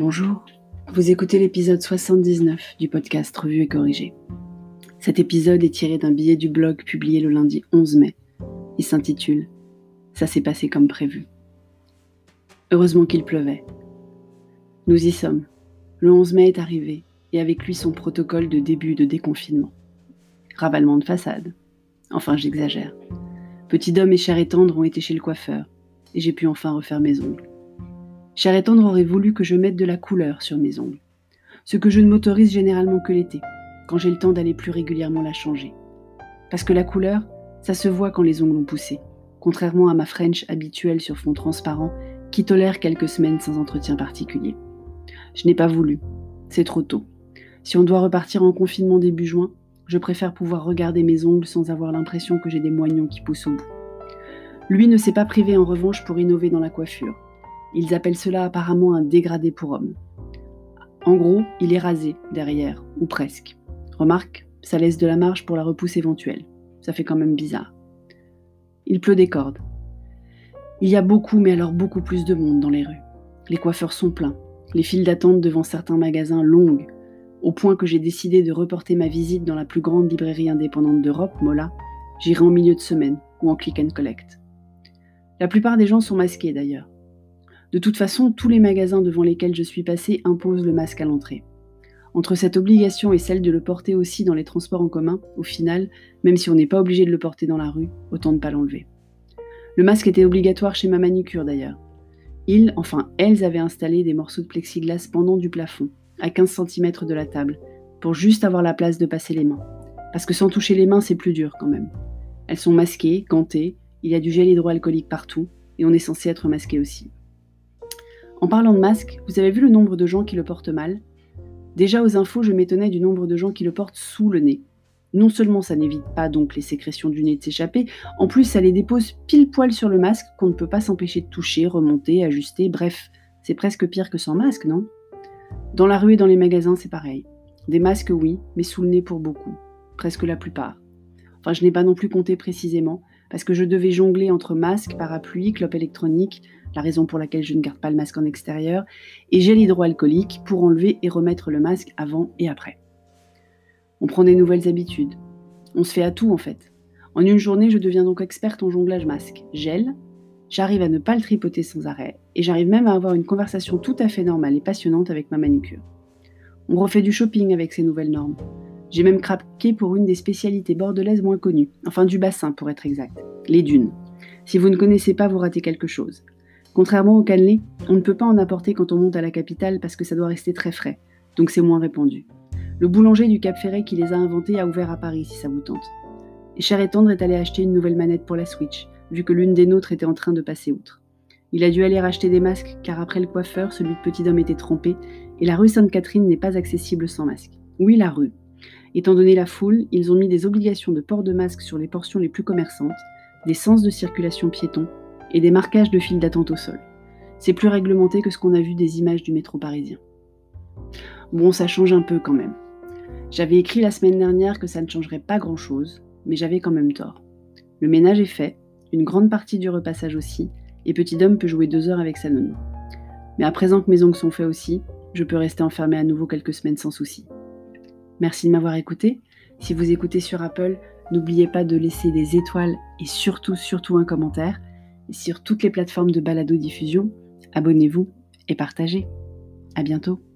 Bonjour, vous écoutez l'épisode 79 du podcast Revue et Corrigé. Cet épisode est tiré d'un billet du blog publié le lundi 11 mai. Il s'intitule Ça s'est passé comme prévu. Heureusement qu'il pleuvait. Nous y sommes. Le 11 mai est arrivé et avec lui son protocole de début de déconfinement. Ravalement de façade. Enfin, j'exagère. Petit homme et cher et tendre ont été chez le coiffeur et j'ai pu enfin refaire mes ongles. Cher et tendre aurait voulu que je mette de la couleur sur mes ongles, ce que je ne m'autorise généralement que l'été, quand j'ai le temps d'aller plus régulièrement la changer. Parce que la couleur, ça se voit quand les ongles ont poussé, contrairement à ma French habituelle sur fond transparent qui tolère quelques semaines sans entretien particulier. Je n'ai pas voulu, c'est trop tôt. Si on doit repartir en confinement début juin, je préfère pouvoir regarder mes ongles sans avoir l'impression que j'ai des moignons qui poussent au bout. Lui ne s'est pas privé en revanche pour innover dans la coiffure. Ils appellent cela apparemment un dégradé pour homme. En gros, il est rasé derrière, ou presque. Remarque, ça laisse de la marge pour la repousse éventuelle. Ça fait quand même bizarre. Il pleut des cordes. Il y a beaucoup, mais alors beaucoup plus de monde dans les rues. Les coiffeurs sont pleins. Les files d'attente devant certains magasins longues, au point que j'ai décidé de reporter ma visite dans la plus grande librairie indépendante d'Europe, Mola. J'irai en milieu de semaine ou en click and collect. La plupart des gens sont masqués d'ailleurs. De toute façon, tous les magasins devant lesquels je suis passé imposent le masque à l'entrée. Entre cette obligation et celle de le porter aussi dans les transports en commun, au final, même si on n'est pas obligé de le porter dans la rue, autant ne pas l'enlever. Le masque était obligatoire chez ma manicure d'ailleurs. Ils, enfin elles, avaient installé des morceaux de plexiglas pendant du plafond, à 15 cm de la table, pour juste avoir la place de passer les mains. Parce que sans toucher les mains, c'est plus dur quand même. Elles sont masquées, gantées, il y a du gel hydroalcoolique partout, et on est censé être masqué aussi. En parlant de masque, vous avez vu le nombre de gens qui le portent mal? Déjà aux infos, je m'étonnais du nombre de gens qui le portent sous le nez. Non seulement ça n'évite pas donc les sécrétions du nez de s'échapper, en plus ça les dépose pile poil sur le masque qu'on ne peut pas s'empêcher de toucher, remonter, ajuster, bref, c'est presque pire que sans masque, non? Dans la rue et dans les magasins, c'est pareil. Des masques, oui, mais sous le nez pour beaucoup, presque la plupart. Enfin, je n'ai pas non plus compté précisément, parce que je devais jongler entre masque, parapluie, clope électronique, la raison pour laquelle je ne garde pas le masque en extérieur, et gel hydroalcoolique pour enlever et remettre le masque avant et après. On prend des nouvelles habitudes. On se fait à tout en fait. En une journée, je deviens donc experte en jonglage masque. Gel, j'arrive à ne pas le tripoter sans arrêt, et j'arrive même à avoir une conversation tout à fait normale et passionnante avec ma manucure. On refait du shopping avec ces nouvelles normes. J'ai même craqué pour une des spécialités bordelaises moins connues, enfin du bassin pour être exact, les dunes. Si vous ne connaissez pas, vous ratez quelque chose. Contrairement au cannelé, on ne peut pas en apporter quand on monte à la capitale parce que ça doit rester très frais, donc c'est moins répandu. Le boulanger du Cap Ferret qui les a inventés a ouvert à Paris si ça vous tente. Et Cher et est allé acheter une nouvelle manette pour la Switch, vu que l'une des nôtres était en train de passer outre. Il a dû aller racheter des masques car après le coiffeur, celui de petit homme était trempé et la rue Sainte-Catherine n'est pas accessible sans masque. Oui, la rue, Étant donné la foule, ils ont mis des obligations de port de masque sur les portions les plus commerçantes, des sens de circulation piétons et des marquages de files d'attente au sol. C'est plus réglementé que ce qu'on a vu des images du métro parisien. Bon, ça change un peu quand même. J'avais écrit la semaine dernière que ça ne changerait pas grand-chose, mais j'avais quand même tort. Le ménage est fait, une grande partie du repassage aussi, et Petit Homme peut jouer deux heures avec sa nounou. Mais à présent que mes ongles sont faits aussi, je peux rester enfermé à nouveau quelques semaines sans souci. Merci de m'avoir écouté. Si vous écoutez sur Apple, n'oubliez pas de laisser des étoiles et surtout, surtout un commentaire. Sur toutes les plateformes de balado-diffusion, abonnez-vous et partagez. À bientôt.